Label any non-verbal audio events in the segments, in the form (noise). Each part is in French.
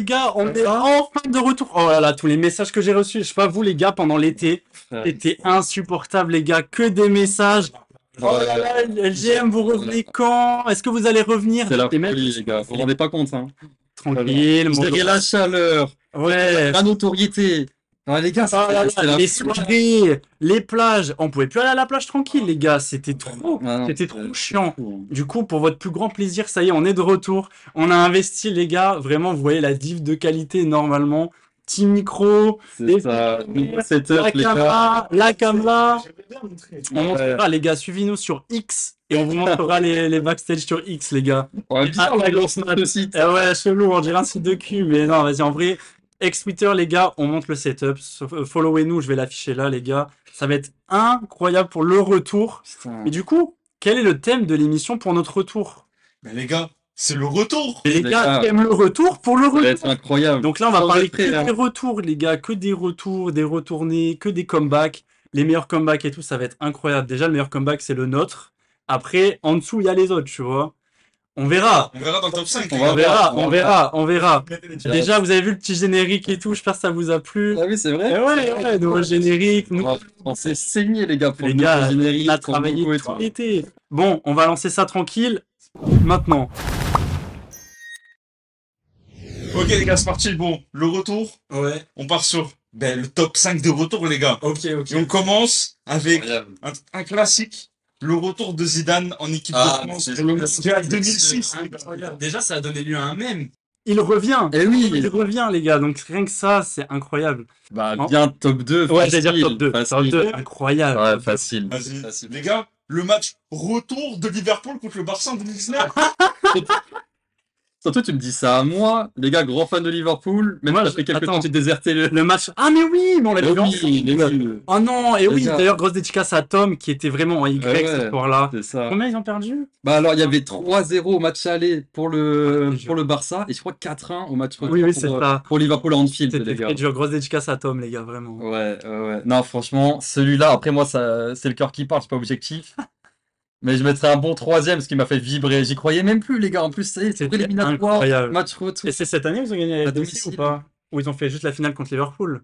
les gars, on est enfin de retour. Oh là là, tous les messages que j'ai reçus, je sais pas vous les gars, pendant l'été, c'était insupportable les gars, que des messages. Oh là là, LGM, vous revenez quand? Est-ce que vous allez revenir? C'est la Les mecs, folie, les gars. Vous vous rendez pas compte, hein. Tranquille, mon la chaleur, Ouais. la notoriété. Ah, les gars, Oh là c'était là, la les folie. soirées, les plages, on pouvait plus aller à la plage tranquille les gars, c'était trop, Ah c'était trop chiant. fou. Du coup, pour votre plus grand plaisir, ça y est, on est de retour. On a investi, les gars. Vraiment, vous voyez la div de qualité normalement. Petit micro, les C'est ça. la caméra, la caméra. On montrera, les gars, suivez-nous sur X et on vous montrera les, (laughs) les backstage sur X, les gars. Ouais, bizarre, Ah, la grosse site. Eh ouais, chelou, on dirait un site de cul, mais non, vas-y, en vrai, ex-Twitter, les gars, on monte le setup. Euh, Followez-nous, je vais l'afficher là, les gars. Ça va être incroyable pour le retour. Putain. Mais du coup, quel est le thème de l'émission pour notre retour? Mais les gars, c'est le retour Et les gars gars. aiment le retour pour le Ça va être retour. incroyable. Donc là, on va Sans parler que là. des retours, les gars, que des retours, des retournés, que des comebacks. Les meilleurs comebacks et tout, ça va être incroyable. Déjà, le meilleur comeback, c'est le nôtre. Après, en dessous, il y a les autres, tu vois. On verra. On verra dans le top 5. On verra, on verra, on verra. Déjà, vous avez vu le petit générique et tout, j'espère que ça vous a plu. Ah oui, c'est Eh vrai. ouais, ouais, nouveau générique. nous- On, s'est saigné, les gars, pour Les le gars, générique, on a travaillé logo et tout tout. l'été. Bon, on va lancer ça tranquille. Maintenant. Ok les gars, c'est parti. Bon, le retour, Ouais. on part sur ben, le top 5 de retour les gars. Ok, ok. Et on commence avec un classique, le retour de Zidane en équipe Ah, de France. Le c'est- mondial 2006. les gars. Incroyable. Déjà, ça a donné lieu à un mème. Il revient. Eh oui. Il revient, les gars. Donc, rien que ça, c'est incroyable. Bah, bien top 2. Ouais, facile, j'allais dire top 2. facile. Top 2, incroyable. Ouais, facile. Vas-y. Facile. Les gars, le match retour de Liverpool contre le Barça en 2019. (laughs) Surtout, tu me dis ça à moi, les gars, grand fan de Liverpool, même Moi, fait quelques attends. temps que tu déserté le. Le match. Ah, mais oui, mais on l'a Eh vu oui, les gars. Oh non, et Les oui, d'ailleurs, grosse dédicace à Tom qui était vraiment en Y Ouais, ce soir-là. Combien ils ont perdu? Bah alors, il y avait 3-0 au match aller pour le, Ah, pour le Barça, et je crois 4-1 au match retour Oui, oui, pour, ça. pour Liverpool à Anfield, C'était les gars. Grosse dédicace à Tom, les gars, vraiment. Ouais, ouais, ouais. Non, franchement, celui-là, après moi, ça, c'est le cœur qui parle, c'est pas objectif. (laughs) Mais je mettrais un bon troisième, parce qu'il m'a fait vibrer. J'y croyais même plus, les gars. En plus, ça y est, c'est C'était éliminatoire, incroyable. match retour. Et c'est cette année ils ont gagné À la domicile ou pas Ou ils ont fait juste la finale contre Liverpool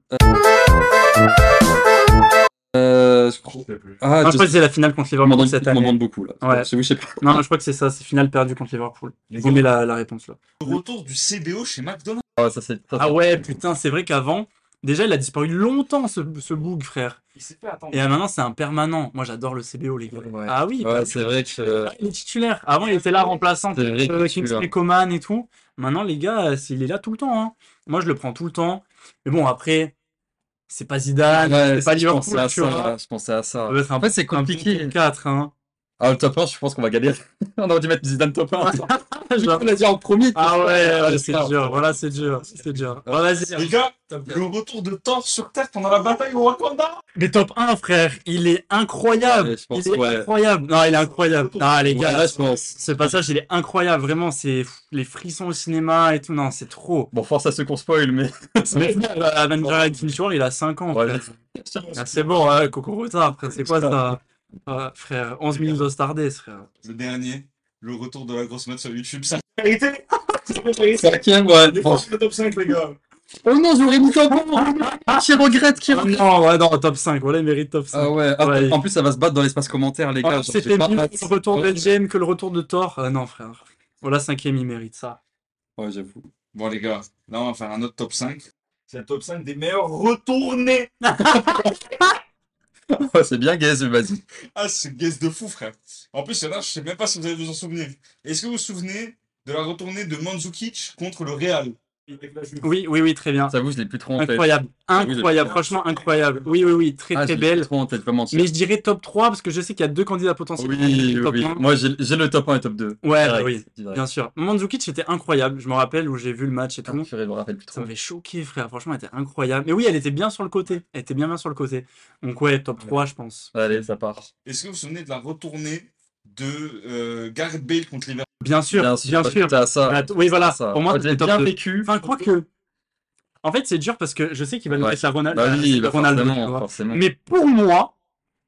Euh, je crois. Ah, Non, je crois que c'est la finale contre Liverpool demande- cette année. demande beaucoup, là. Ouais. Je sais pas. Non, je crois que c'est ça, c'est finale perdue contre Liverpool. Vous mettez la, la réponse là. le retour du CBO chez McDonald's. Ah, ça, c'est. ça, Ah ouais, putain, c'est vrai qu'avant, déjà il a disparu longtemps ce, ce bug, frère. Il s'est fait attendre. Et euh, maintenant c'est un permanent. Moi j'adore le CBO, les gars. Ouais. Ah oui, Ouais, c'est vrai que. euh, il est titulaire. Avant il était là remplaçant, C'est vrai euh, Kingsley. Coman et tout. Maintenant les gars, euh, il est là tout le temps. hein. Moi je le prends tout le temps. Mais bon, après, c'est pas Zidane, Ouais, c'est pas je Liverpool, pensais à tu vois. ça. Je pensais à ça. Un En fait, c'est compliqué. top 4, hein. Ah, le top 1, je pense qu'on va galérer. (laughs) On aurait dû mettre Zidane top 1. (laughs) Genre- On l'a dit en premier. Ah ouais, ouais, c'est ça. dur. Voilà, c'est dur. C'est dur. Bon, vas-y. Les gars, le retour de Thor sur Terre pendant la bataille au Wakanda. Mais top 1, frère, il est incroyable. Ouais, je pense, il est ouais. incroyable. Non, il est incroyable. Ah, les gars, Ouais, là, je pense. ce passage, il est incroyable. Vraiment, c'est les frissons au cinéma et tout. Non, c'est trop. Bon, force à ceux qu'on spoil, mais. (laughs) Mais frère, Avenger Infinity War, il a 5 ans. Ah, c'est bon, hein, Coco Retard, frère. C'est quoi ça? Ah, Frère, 11 minutes de Stardust, frère. Le dernier, le retour de la grosse mode sur YouTube. Ça mérité. Cinquième, ouais. Il est Bon. sur le top 5, les gars. Oh non, j'aurais mis top 1 Qui regrette, qui regrette? non, ouais, non, top 5. Voilà, il mérite top 5. Ah ouais. Ah, Ouais. En plus, ça va se battre dans l'espace commentaire, les gars. Ah, C'était mieux le retour de LGM que le retour de Thor. Ah non, frère. Voilà, cinquième, il mérite ça. Ouais, j'avoue. Bon, les gars, là, on va faire un autre top 5. C'est le top 5 des meilleurs retournés. (laughs) (laughs) C'est bien, Gaze, vas-y. Ah, c'est guess de fou, frère. En plus, il je sais même pas si vous allez vous en souvenir. Est-ce que vous vous souvenez de la retournée de Mandzukic contre le Real? Oui, oui, oui, très bien. J'avoue, je l'ai plus trop en tête. Incroyable, Ah incroyable, franchement incroyable. Oui, oui, oui, très Ah, très je l'ai plus belle. trop en tête, pas mentir. Mais je dirais top 3 parce que je sais qu'il y a deux candidats potentiels. Oui, oui, top oui. 1. Moi, j'ai le top 1 et top 2. Ouais, Direct, bah oui, direct. bien sûr. Mandzukic était incroyable, je me rappelle où j'ai vu le match et Ah, tout. purée, je me rappelle plus Ça m'avait choqué, frère. Franchement, elle était incroyable. Mais oui, elle était bien sur le côté. Elle était bien bien sur le côté. Donc ouais, top 3, je pense. Allez, ça part. Est-ce que vous vous souvenez de la retournée de euh, Gareth Bale contre Liverpool? Bien sûr, bien sûr. T'as ça. T- oui, voilà. ça. Pour moi, j'ai bien 2. vécu. Enfin, quoique. En fait, c'est dur parce que je sais qu'il va nous Ouais. mettre la Ronaldo. Bah oui, bah Ronaldo, tu forcément, forcément. Mais pour moi,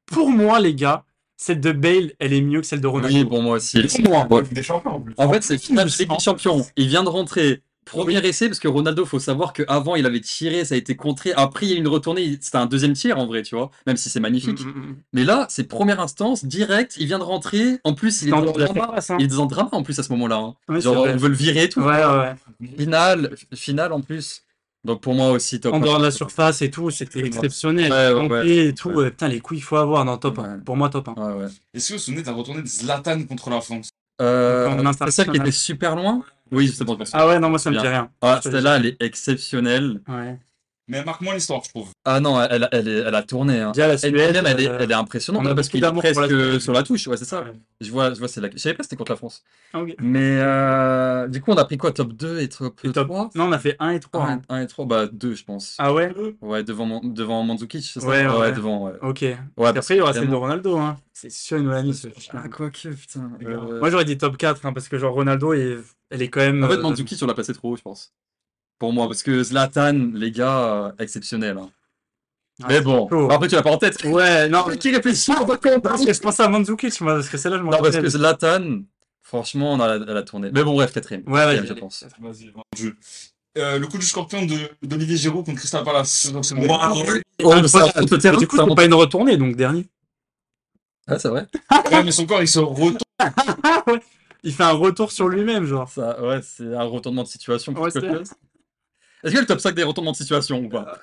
pour moi, les gars, celle de Bale, elle est mieux que celle de Ronaldo. Oui, pour moi aussi. Pour moi. Ouais. Des champions en plus. En fait, c'est finale de Ligue des Champions. Il vient de rentrer. Premier essai, parce que Ronaldo, faut savoir qu'avant, il avait tiré, ça a été contré. Après, il y a eu une retournée, c'était un deuxième tir en vrai, tu vois, même si c'est magnifique. Mm, mm, mm. Mais là, c'est première instance, direct, il vient de rentrer. En plus, il est dans drama. hein. Il est dans drama en plus à ce moment-là. hein. Genre, on veut le virer et tout. Ouais, ouais. Finale, finale en plus. Donc pour moi aussi, top En 1. dehors de la surface et tout, c'était exceptionnel. Ouais, ouais, et tout. ouais, Putain, les couilles, il faut avoir dans top 1. Ouais. Pour moi, top 1. Ouais, ouais. Est-ce que vous vous souvenez de la retournée de Zlatan contre la France Euh, En c'est celle qui était super loin? Oui, pense. Ah ouais, non, moi, ça me dit rien. Ah, celle-là, elle est exceptionnelle. Ouais. Mais marque-moi l'histoire, je trouve. Ah non, elle, elle, elle a tourné. Hein. Déjà, la Et Suède, même, elle est, euh, elle est impressionnante on a parce qu'il est presque la sur la touche. Ouais, c'est ça. Ouais. Je vois, je vois c'est la... Je savais pas que c'était contre la France. Ah, ok. Mais euh, du coup, on a pris quoi Top 2 et top, Et top 3 Non, on a fait 1 et 3. 1, et 3, bah 2, je pense. Ah ouais? Ouais, devant, devant Mandzukic, c'est ça? Ouais, ouais, ouais. devant, ouais. Ok. Ouais, Après, parce il y aura celle de Ronaldo. Hein. C'est sûr, il nous l'a mis. ce chien. Ah, quoi que, putain. euh, Moi, j'aurais dit top 4, hein, parce que genre Ronaldo, il- elle est quand même. En fait, euh, Mandzukic, on l'a placé trop haut, je pense. Pour moi, parce que Zlatan, les gars, euh, exceptionnel. hein. ah, Mais bon, après, tu l'as pas en tête. Ouais, non, qui réfléchit on va compte, Parce que je pensais à Mandzukic, moi, parce que celle-là, je me Non, parce que Zlatan, franchement, on a la, elle a tourné. Mais bon, bref, quatrième. Ouais, Quatrième, vas-y. je pense. Vas-y. Euh, le coup du scorpion de- d'Olivier Giroud contre Crystal Palace. C'est- c'est- Oh, Ah, ça, ouais, on peut dire du coup, ça, c'est on- pas une retournée, donc dernier. Ah, c'est vrai. (laughs) Ouais, mais son corps, il se retourne. (laughs) Il fait un retour sur lui-même, genre. Ça, ouais, c'est un retournement de situation. Ouais, c'est-. Est-ce que le top 5 des retournements de situation ou pas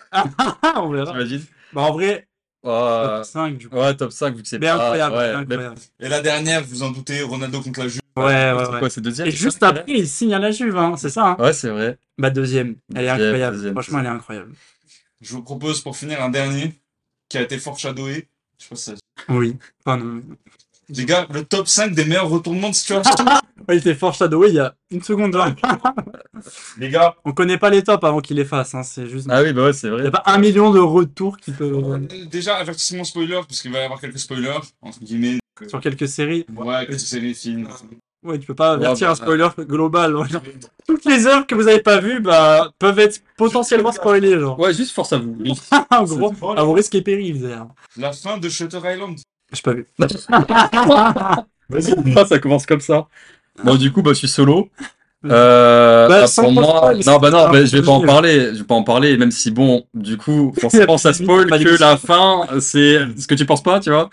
on verra. J'imagine. Bah, en vrai, Ouais, top 5, du coup. ouais, top 5, vu que c'est pas. incroyable, ouais, incroyable. Et la dernière, vous en doutez, Ronaldo contre la Juve. Ouais, ouais, ouais. quoi, c'est deuxième Et juste après, il signe à la Juve, hein, c'est ça hein Ouais, c'est vrai. Bah, deuxième. Elle est Deuxième, incroyable. deuxième, Franchement, elle est incroyable. Je vous propose pour finir un dernier qui a été foreshadowé. Je sais pas si ça... Oui. Non. Les gars, le top 5 des meilleurs retournements de situation. (laughs) Ouais, il était foreshadowé il y a une seconde, genre. (laughs) les gars, On connaît pas les tops avant qu'il les fasse, hein, c'est juste. Ah oui, bah ouais, c'est Il n'y vrai. a pas un million de retours qui peuvent. euh, déjà, avertissement spoiler, parce qu'il va y avoir quelques spoilers, entre guillemets. Sur quelques séries. Ouais, quelques séries, films. Ouais, tu peux pas avertir bah, un spoiler global. ouais. Toutes les œuvres que vous avez pas vues, bah, peuvent être potentiellement spoilées, genre. Ouais, juste force à vous. (laughs) en gros, à vos risques et périls, d'ailleurs. La fin de Shutter Island. J'ai pas vu. Ah, ça commence comme ça. Bon, du coup, bah, je suis solo. Euh, Bah, ah, sans pour moi, spoil, non, bah non, bah, je vais pas en parler. Je vais pas en parler, même si bon, du coup, (laughs) forcément, ça spoil que la fin, c'est ce que tu penses pas, tu vois.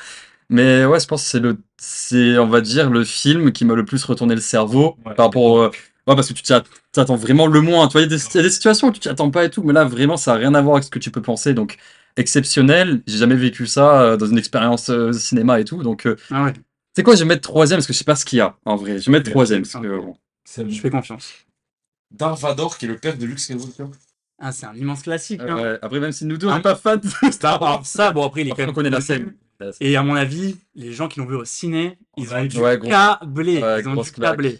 Mais ouais, je pense que c'est le, c'est, on va dire, le film qui m'a le plus retourné le cerveau Ouais. par rapport, au- ouais, parce que tu t'attends vraiment le moins. Tu vois, il y a des, il y a des situations où tu t'y attends pas et tout, mais là, vraiment, ça a rien à voir avec ce que tu peux penser. Donc, exceptionnel. J'ai jamais vécu ça euh, dans une expérience euh, cinéma et tout. Donc, euh, Ah ouais, c'est quoi, je vais mettre troisième parce que je sais pas ce qu'il y a en vrai. Je vais mettre troisième parce que bon. je fais confiance. Darth qui est le père de Luke Skywalker. Ah, c'est un immense classique. Euh, hein. ouais. Après, même si nous deux on Ah. n'est pas fans, (laughs) Ça, alors, ça, bon, après, il est quand même. on connaît la scène. Et à mon avis, les gens qui l'ont vu au ciné, ils ont dû Ouais, câbler. Ouais, ils ont dû câbler.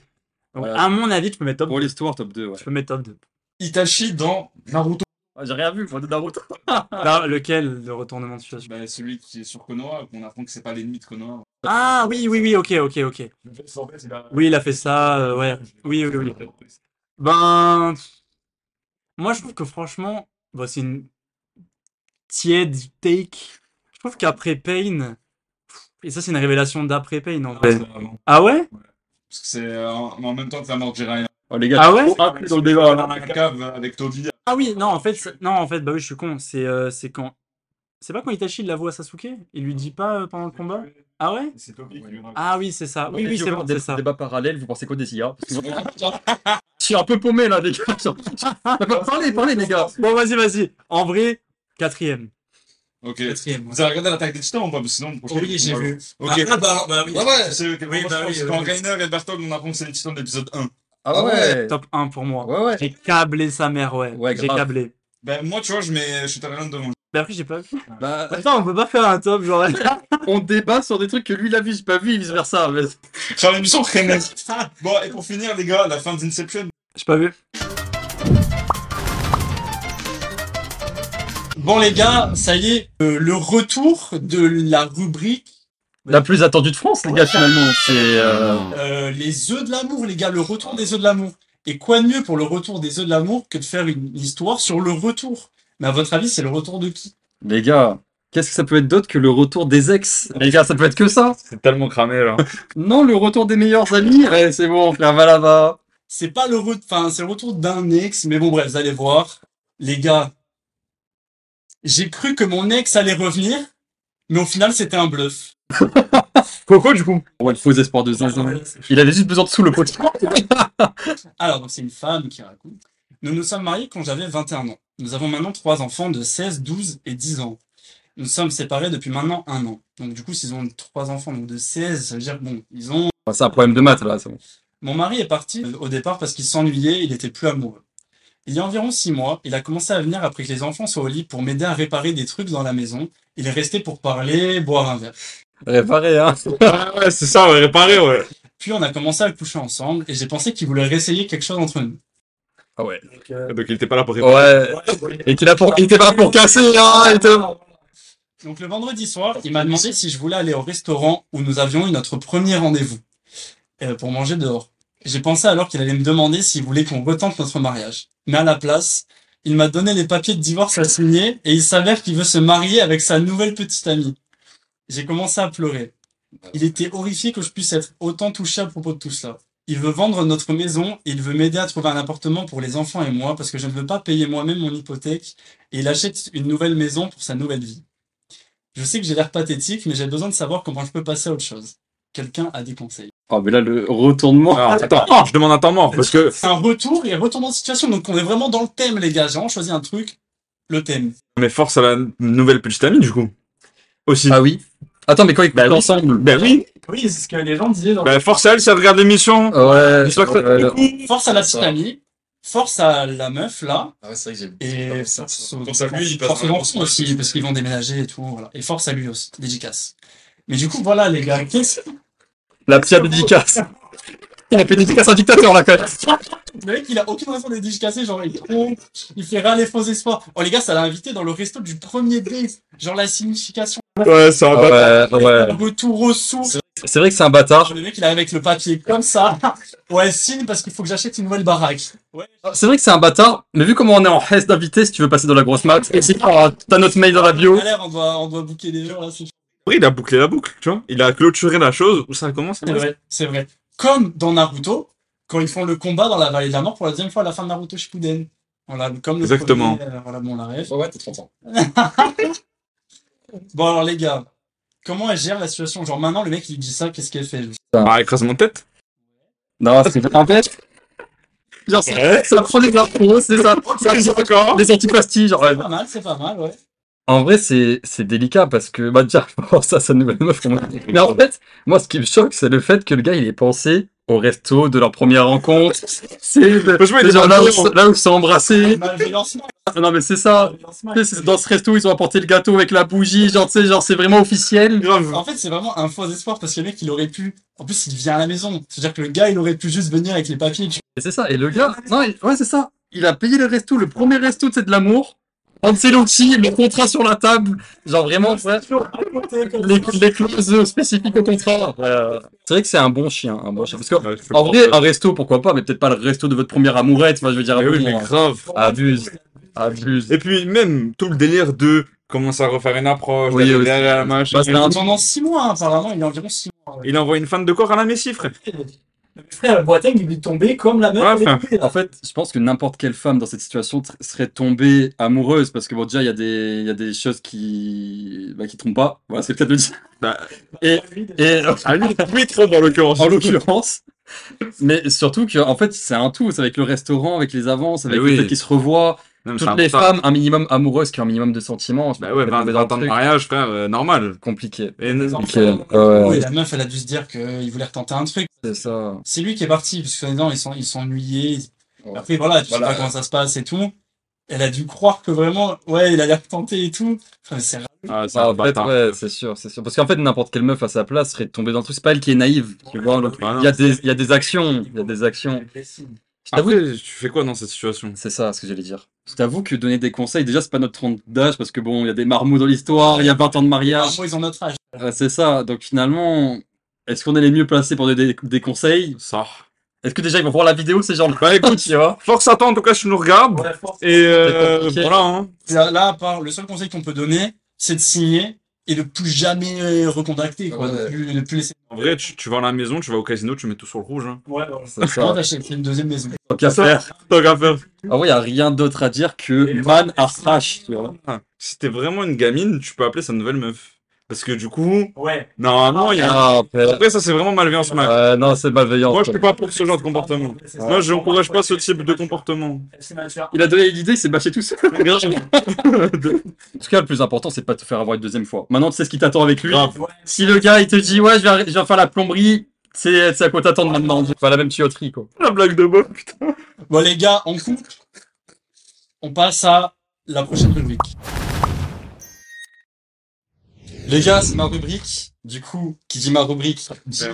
Donc, Ouais. à mon avis, tu peux mettre top Pour 2. l'histoire, top 2. Ouais. Tu peux mettre top 2. Itachi dans Naruto. J'ai rien vu, moi, de Naruto. Là, lequel, le retournement de situation? Bah, celui qui est sur Konoha, qu'on apprend que c'est pas l'ennemi de Konoha. Ah oui, oui, oui, ok, ok, ok. Oui, il a fait ça, euh, ouais. Oui, oui, oui. Ben, moi, je trouve que franchement, bon, c'est une tiède take. Je trouve qu'après Pain, et ça, c'est une révélation d'après Pain en vrai. Ah ouais? Parce que c'est euh, en même temps que la mort de Jiraiya. Oh, les gars, Ah ouais? dans le débat. Dans là. la cave avec Toby. Ah oui, non, en fait, c'est- non, en fait, bah oui, je suis con. C'est euh, c'est quand. C'est pas quand Itachi il l'avoue à Sasuke? Il lui dit pas euh, pendant le combat? Ah ouais? C'est Toby qui lui raconte. Ah oui, c'est ça. Oui, oui, c'est on bon, c'est ça. Débat parallèle, vous pensez quoi des IA? Parce que- Je suis un peu paumé là, (laughs) les gars. parlez, parlez, les gars. Bon, vas-y, vas-y. En vrai, quatrième. Ok. Quatrième. Vous avez regardé l'attaque des titans ou pas? Parce que sinon, Oui, j'ai vu. Ok. Ah, bah, bah oui. Ouais, ouais, c'est ok, Oui, moi, bah oui, quand oui. Rainer et Berthold, on apprend que c'est les titans de l'épisode 1. Ah ouais. Top 1 pour moi. Ouais, ouais. J'ai câblé sa mère, ouais. Ouais, j'ai grave. câblé. Ben, moi, tu vois, je mets Shutter Island devant. Mais après, j'ai pas vu. (laughs) Bah, Attends, on peut pas faire un top, genre. (laughs) on débat sur des trucs que lui il a vu, j'ai pas vu, et vice versa. Mais... Faire l'émission Rainer. Bon, et pour finir, les gars, la fin d'Inception. J'ai pas vu. Bon, les gars, ça y est, euh, le retour de la rubrique La plus attendue de France, les gars, finalement. C'est. euh, euh, Les œufs de l'amour, les gars, le retour des œufs de l'amour. Et quoi de mieux pour le retour des œufs de l'amour que de faire une histoire sur le retour? Mais à votre avis, c'est le retour de qui? Les gars, qu'est-ce que ça peut être d'autre que le retour des ex? Les gars, ça peut être que ça C'est tellement cramé, là. (laughs) Non, le retour des meilleurs amis Ouais, c'est bon, frère, va là-bas. c'est pas le retour, enfin, c'est le retour d'un ex, mais bon, bref, vous allez voir. Les gars, j'ai cru que mon ex allait revenir, mais au final, c'était un bluff. (laughs) Coco, du coup. Ouais, le faux espoir de zinzin. Il avait juste besoin de sous le pot. (laughs) Alors, donc, c'est une femme qui raconte. Nous nous sommes mariés quand j'avais 21 ans. Nous avons maintenant trois enfants de 16, 12 et 10 ans. Nous sommes séparés depuis maintenant un an. Donc, du coup, s'ils ont trois enfants donc de 16, ça veut dire, bon, ils ont c'est un problème de maths, là. c'est bon. Mon mari est parti au départ parce qu'il s'ennuyait, il était plus amoureux. Il y a environ six mois, il a commencé à venir après que les enfants soient au lit pour m'aider à réparer des trucs dans la maison. Il est resté pour parler, boire un verre. Réparé, hein. Ouais, ouais, c'est ça, ouais, réparer, ouais. Puis on a commencé à coucher ensemble et j'ai pensé qu'il voulait réessayer quelque chose entre nous. Ah ouais. Donc il était pas là pour réparer. Ouais. Et qu'il a pour... il était pas là pour casser, hein. il était- Donc le vendredi soir, il m'a demandé si je voulais aller au restaurant où nous avions eu notre premier rendez-vous euh, pour manger dehors. J'ai pensé alors qu'il allait me demander s'il voulait qu'on retente notre mariage. Mais à la place, il m'a donné les papiers de divorce à signer et il s'avère qu'il veut se marier avec sa nouvelle petite amie. J'ai commencé à pleurer. Il était horrifié que je puisse être autant touché à propos de tout cela. Il veut vendre notre maison et il veut m'aider à trouver un appartement pour les enfants et moi parce que je ne veux pas payer moi-même mon hypothèque et il achète une nouvelle maison pour sa nouvelle vie. Je sais que j'ai l'air pathétique, mais j'ai besoin de savoir comment je peux passer à autre chose. Quelqu'un a des conseils. Oh, mais là, le retournement. Alors, attends, (laughs) je demande un temps mort parce que C'est un retour et retournement de situation, donc on est vraiment dans le thème, les gars. J'ai vraiment choisi un truc, le thème. mais force à la nouvelle petite amie du coup. Aussi. Ah oui. Attends, mais quand ils Bah oui. ensemble. Ben oui. Oui, c'est ce que les gens disaient. Dans... Ben force à elle si elle regarde l'émission. Ouais. Ouais, ça- Force à la petite amie, force à la meuf, là, Ah ouais, c'est vrai que et j'ai. force, aux- Force à lui, il passe force aux enfants aussi, parce qu'ils vont déménager et tout, voilà. Et force à lui aussi, dédicace. Mais du coup, voilà, les gars, qu'est-ce La petite dédicace. Il a fait dédicace à un dictateur, là, quand même. Le mec, il a aucune raison d'être dédicacé, genre, il trompe, il fait râler faux espoirs. Oh, les gars, ça l'a invité dans le resto du premier date. Genre, la signification, Ouais, c'est un bâtard. Ah Ouais, ouais. le retour. C'est vrai que c'est un bâtard. Le mec, il arrive avec le papier comme ça. (laughs) Ouais, signe parce qu'il faut que j'achète une nouvelle baraque. Ouais. C'est vrai que c'est un bâtard, mais vu comment on est en reste d'invité, si tu veux passer dans la grosse pas, t'as notre mail dans la bio. On doit, on doit booker des jours, là, c'est Après, il a bouclé la boucle, tu vois. Il a clôturé la chose où ça commence. C'est vrai, c'est vrai. Comme dans Naruto, quand ils font le combat dans la vallée de la mort pour la deuxième fois à la fin de Naruto Shippuden. Voilà, comme le Exactement. premier, euh, voilà, bon, la ref. Ouais, t'as 30 ans. (laughs) Bon, alors, les gars, comment elle gère la situation? Genre, maintenant, le mec, il dit ça, qu'est-ce qu'elle fait? Ah, écrasement de tête? Non, c'est en fait. Genre, ça, ça prend des infos, c'est ça. (laughs) ça encore. des antipastilles, genre. ouais. C'est pas mal, c'est pas mal, ouais. En vrai, c'est, c'est délicat parce que, bah, déjà, (laughs) ça, sa nouvelle meuf, Mais en fait, moi, ce qui me choque, c'est le fait que le gars, il ait pensé au resto de leur première rencontre. (laughs) C'est le- Franchement, il est c'est genre là où, malveillant. là où ils sont embrassés. Malveillant-smile, Non, mais c'est ça. malveillant-smile. Tu sais, c'est- Dans ce resto, ils ont apporté le gâteau avec la bougie, genre, tu sais, genre, c'est vraiment officiel. Grave. En fait, c'est vraiment un faux espoir parce que le mec, il aurait pu. En plus, il vient à la maison. C'est-à-dire que le gars, il aurait pu juste venir avec les papiers. tu- Et c'est ça. Et le gars, non, il- ouais, c'est ça. Il a payé le resto, le premier resto, c'est de l'amour. Ancelotti, le contrat sur la table. Genre vraiment, ouais. Les, les clauses spécifiques au contrat. Ouais. C'est vrai que c'est un bon chien, un bon chien. Parce que, Ouais, en vrai, un resto, pourquoi pas, mais peut-être pas le resto de votre première amourette. Moi, je veux dire, Mais oui, bon, mais hein. grave. abuse. Abuse. Et puis, même tout le délire de commencer à refaire une approche, Oui, d'aller aussi. derrière la machin. Bah, c'est un- Pendant six mois, apparemment, il y a environ six mois. ouais. Il envoie une fan de corps à la Messi, frère. (laughs) Frère, Boateng, il est tombé comme la meuf. Ouais. En fait, je pense que n'importe quelle femme dans cette situation serait tombée amoureuse parce que bon, déjà, il y a des, il y a des choses qui, bah, qui trompent pas. Voilà, c'est peut-être le dire. Bah, Et, et, à lui, oui, dans l'occurrence. en l'occurrence. Mais surtout que, en fait, c'est un tout. C'est avec le restaurant, avec les avances, avec Mais le oui. fait qu'ils se revoient. Non, Toutes les femmes, un minimum amoureuses qui ont un minimum de sentiments. Bah ouais, 20, tomber dans le ans de mariage, frère, euh, normal. Compliqué. Et, Ok, ouais, ouais. La meuf, elle a dû se dire qu'il voulait retenter un truc. C'est ça. C'est lui qui est parti, parce que ils sont, ils sont ennuyés. Ouais. Après, voilà, tu Voilà. sais pas comment ça se passe et tout. Elle a dû croire que vraiment, ouais, il allait retenter et tout. Enfin, c'est ah, c'est Ah, ouais, c'est sûr, c'est sûr. Parce qu'en fait, n'importe quelle meuf à sa place serait tombée dans le truc. C'est pas elle qui est naïve, tu vois. Bah. Il y a des, il y a des actions, il y a des actions. Je Après, tu fais quoi dans cette situation? C'est ça ce que j'allais dire. Je t'avoue que donner des conseils, déjà, c'est pas notre trente d'âge parce que bon, il y a des marmots dans l'histoire, il y a 20 ans de mariage. Moi, ils ont notre âge. Ouais, c'est ça. Donc finalement, est-ce qu'on est les mieux placés pour donner des, des conseils? Ça. Est-ce que déjà ils vont voir la vidéo, ces gens-là? Bah écoute, (laughs) tu vois? force à toi en tout cas tu nous regardes. Ouais, force. Et euh, voilà, hein. Là, là, à part, le seul conseil qu'on peut donner, c'est de signer et de plus jamais recontacter, quoi. Ouais. De, plus, de plus laisser. En vrai, tu, tu vas à la maison, tu vas au casino, tu mets tout sur le rouge. Hein. Ouais, ouais. C'est ça. Comment t'achètes une deuxième maison? Tant qu'à faire. Tant qu'à faire. En vrai, y a rien d'autre à dire que Man are trash, tu vois. Ah, Si t'es vraiment une gamine, tu peux appeler sa nouvelle meuf. Parce que du coup, Ouais. normalement, il y a. Ah. Après, ça, c'est vraiment malveillance, mec. Ouais, non, c'est malveillant. Moi, je suis pas pour ce genre de comportement. Moi, je n'encourage pas ce type de comportement. Il a donné l'idée, il s'est bâché tout seul. (laughs) en tout cas, le plus important, c'est pas de te faire avoir une deuxième fois. Maintenant, tu sais ce qui t'attend avec lui. Grave. Si le gars, il te dit, ouais, je vais, je vais faire la plomberie, c'est à quoi t'attendre maintenant? Pas la même tuyauterie, quoi. La blague de Bob, putain. Bon, les gars, on coupe. On passe à la prochaine rubrique. Les gars, c'est ma rubrique. Du coup, qui dit ma rubrique, dit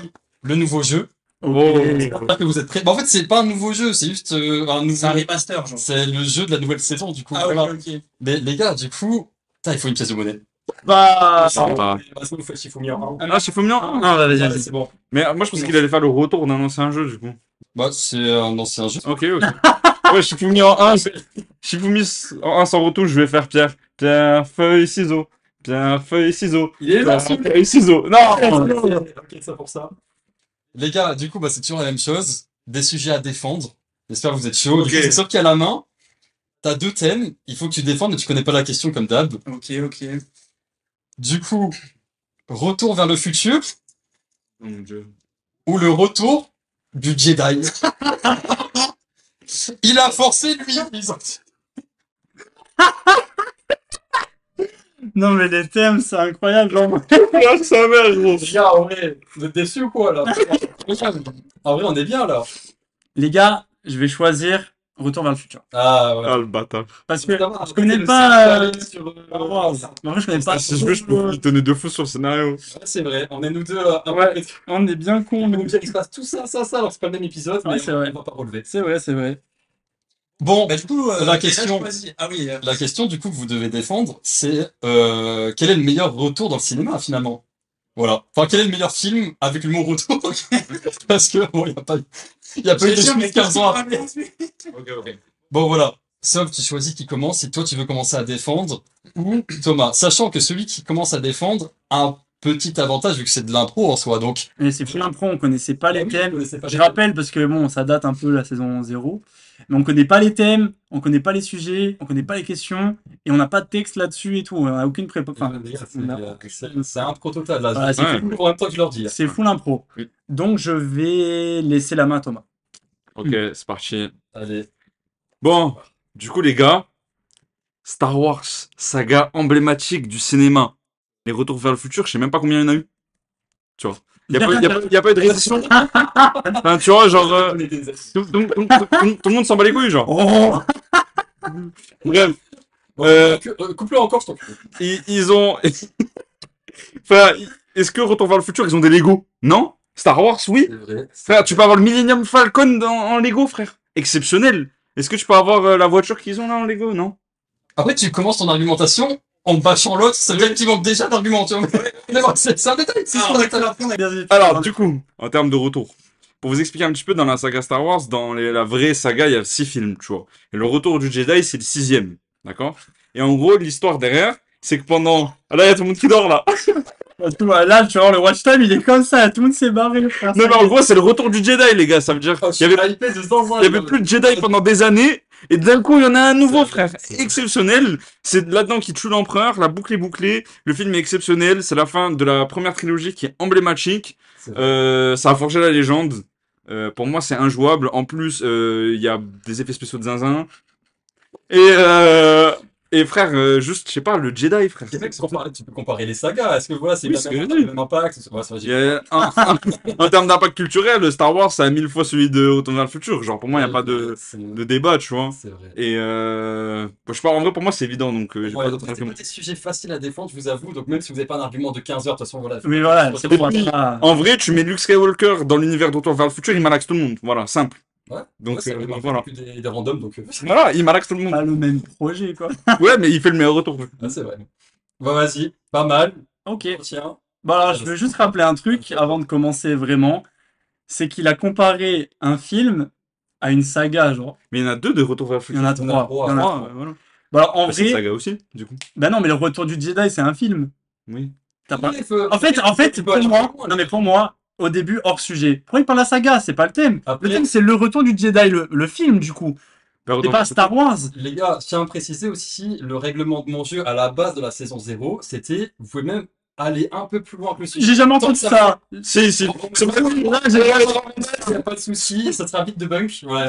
le nouveau jeu. Oh. J'espère que vous êtes prêts. Bah, en fait, c'est pas un nouveau jeu, c'est juste euh, un nouveau. C'est un remaster, genre. C'est le jeu de la nouvelle saison, du coup. Ah, voilà. Mais les gars, du coup, putain, il faut une pièce de monnaie. Bah, Sympa. Bah, sinon, vous faites Shifumi en un. Ah, Ah, vas-y, vas-y. c'est bon. Mais euh, moi, je pense qu'il allait faire le retour d'un ancien jeu, du coup. Bah, c'est un ancien jeu. Ok, ok. (laughs) ouais, Shifumi en 1. Shifumi en 1 sans retour, je vais faire pierre. Pierre, feuille, ciseaux. Pierre, feuille, ciseaux. Il est là, feuille, ciseaux. Non (laughs) Ok, ça pour ça. Les gars, du coup, bah, c'est toujours la même chose. Des sujets à défendre. J'espère que vous êtes chauds. Ok. Du coup, C'est la main, t'as deux thèmes. Il faut que tu défendes et tu connais pas la question comme d'hab. ok, ok. Du coup, retour vers le futur Oh mon dieu. ou le retour du Jedi? (laughs) Il a forcé lui. (laughs) Non, mais les thèmes, c'est incroyable, genre. Ah, sa mère, gros. Les gars, en vrai, vous êtes déçus ou quoi là? (laughs) En vrai, on est bien là. Les gars, je vais choisir Retour vers le futur. Ah ouais. Ah, le bâtard. Parce que je connais pas. euh, sur euh. En vrai, je connais pas. Si je veux, je peux lui donner deux fous sur le scénario. Ouais, c'est vrai, on est nous deux euh, Ouais. On est bien cons, On nous. nous dire qu'il se passe tout ça, ça, ça, alors c'est pas le même épisode, Ouais, mais c'est on, vrai. on va pas relever. C'est vrai, c'est vrai. Bon, Bah, du coup, euh, La question-. Ah oui. euh, la question du coup que vous devez défendre, c'est euh, quel est le meilleur retour dans le cinéma finalement? Voilà. Enfin, quel est le meilleur film avec le mot retour? (laughs) Parce que bon, il y a pas, il y a pas eu mais 15 ans après. Bon voilà. Sauf tu choisis qui commence si toi tu veux commencer à défendre ou Thomas, sachant que celui qui commence à défendre a un petit avantage vu que c'est de l'impro en soi. Donc Mais c'est full impro, on connaissait pas les Ah oui, pas Je les rappelle parce que bon, ça date un peu la saison 0. Mais on connaît pas les thèmes, on connaît pas les sujets, on connaît pas les questions, et on n'a pas de texte là-dessus et tout. On a aucune prépa. Enfin, c'est- un pro total là. Voilà, c'est c'est cool en même temps que je leur dis. c'est full impro. Oui. Donc je vais laisser la main à Thomas. Ok, c'est parti. Allez. Bon, du coup, les gars, Star Wars, saga emblématique du cinéma. Les retours vers le futur, je sais même pas combien il y en a eu. Tu vois. Il n'y a, pas- y a, pas- y a pas eu de récession. (laughs) Enfin, tu vois, genre. euh, tout, tout- tout- tout- tout le monde s'en bat les couilles, genre. Oh Bref. Euh, Euh, Coupe-le encore, je t'en prie. ils, ils ont. (laughs) enfin, est-ce que Retour vers le futur, ils ont des Lego? Non Star Wars, oui. Vrai. Frère, tu peux avoir le Millennium Falcon dans, en Lego, frère. Exceptionnel. Est-ce que tu peux avoir euh, la voiture qu'ils ont là en Lego? Non Après, tu commences ton argumentation en bâchant l'autre, ça veut dire qu'il manque déjà d'arguments, tu vois. Mais bon, c'est c'est un détail, c'est Ah, un on a. Alors, du coup, en termes de retour, pour vous expliquer un petit peu, dans la saga Star Wars, dans les- la vraie saga, il y a six films, tu vois. Et le retour du Jedi, c'est le sixième, d'accord? Et en gros, l'histoire derrière, c'est que pendant... Ah là, il y a tout le monde qui dort, là (laughs) Là, tu vois, le watch time, il est comme ça, tout le monde s'est barré. frère. Non, mais en gros, c'est le retour du Jedi, les gars, ça veut dire Oh, qu'il y avait... Il y avait plus de Jedi pendant des années, et d'un coup, il y en a un nouveau, frère. Exceptionnel. C'est là-dedans qui tue l'empereur, la boucle est bouclée, le film est exceptionnel, c'est la fin de la première trilogie qui est emblématique. Euh, ça a forgé la légende. Euh, pour moi, c'est injouable. En plus, euh, il y a des effets spéciaux de zinzin. Et, euh, et frère, euh, juste, je sais pas, le Jedi, frère. Tu peux comparer- tu peux comparer les sagas. Est-ce que voilà, c'est Oui, le même impact Ouais, un- un- (laughs) en termes d'impact culturel, Star Wars, c'est à mille fois celui de Retour vers le futur. Genre, pour moi, il n'y a pas de, de débat, tu vois. c'est vrai. Et euh, je sais pas, en vrai, pour moi, c'est évident, donc euh, j'ai Ouais, pas d'autres arguments. des sujets faciles à défendre, je vous avoue. Donc même si vous n'avez pas un argument de 15 heures, de toute façon, voilà. Oui, voilà, c'est. En vrai, tu mets Luke Skywalker dans l'univers de Retour vers le futur, il malaxe tout le monde. Voilà, simple. Ouais. Donc, Ouais, euh, voilà. plus des, des randoms, donc. euh, (laughs) Voilà, il malaxe tout le monde. Pas le même projet, quoi. (laughs) Ouais, mais il fait le meilleur retour. ah, c'est vrai. Bon, vas-y, pas mal. Ok. Tiens. Bon, alors, je veux juste rappeler un truc avant de commencer vraiment. C'est qu'il a comparé un film à une saga, genre. Mais il y en a deux de Retour vers le Il y futur. en a Il y en a trois. trois, Il y en a trois. voilà. Alors, en Bah, c'est une vrai, saga aussi, du coup. bah non, mais le retour du Jedi, c'est un film. Oui. T'as pas-. En fait, en fait, pour moi, non mais pour moi, au début, hors sujet. Pourquoi il parle de la saga? C'est pas le thème. Après- Le thème, c'est le retour du Jedi, le, le film, du coup. Pardon. C'est pas Star Wars. Les gars, je tiens à préciser aussi, le règlement de mon jeu à la base de la saison 0, c'était, vous pouvez même aller un peu plus loin que le sujet. J'ai jamais entendu ça. Si, si. C'est pas Là, j'ai- Il n'y a pas de souci, ça sera vite debunk. Ouais.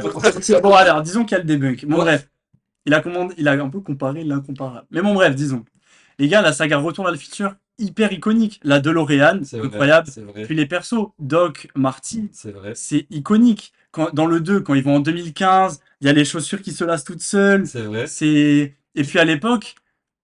Bon, alors, disons qu'il y a le debunk. Bon, Ouais. bref. Il a, commandé, il a un peu comparé l'incomparable. Mais bon, bref, disons. Les gars, la saga Retour vers le futur, hyper iconique. La DeLorean, C'est incroyable. Vrai. Puis les persos, Doc, Marty, C'est vrai. c'est iconique. Quand, dans le 2, quand ils vont en 2015, il y a les chaussures qui se lassent toutes seules. C'est vrai. C'est et puis à l'époque,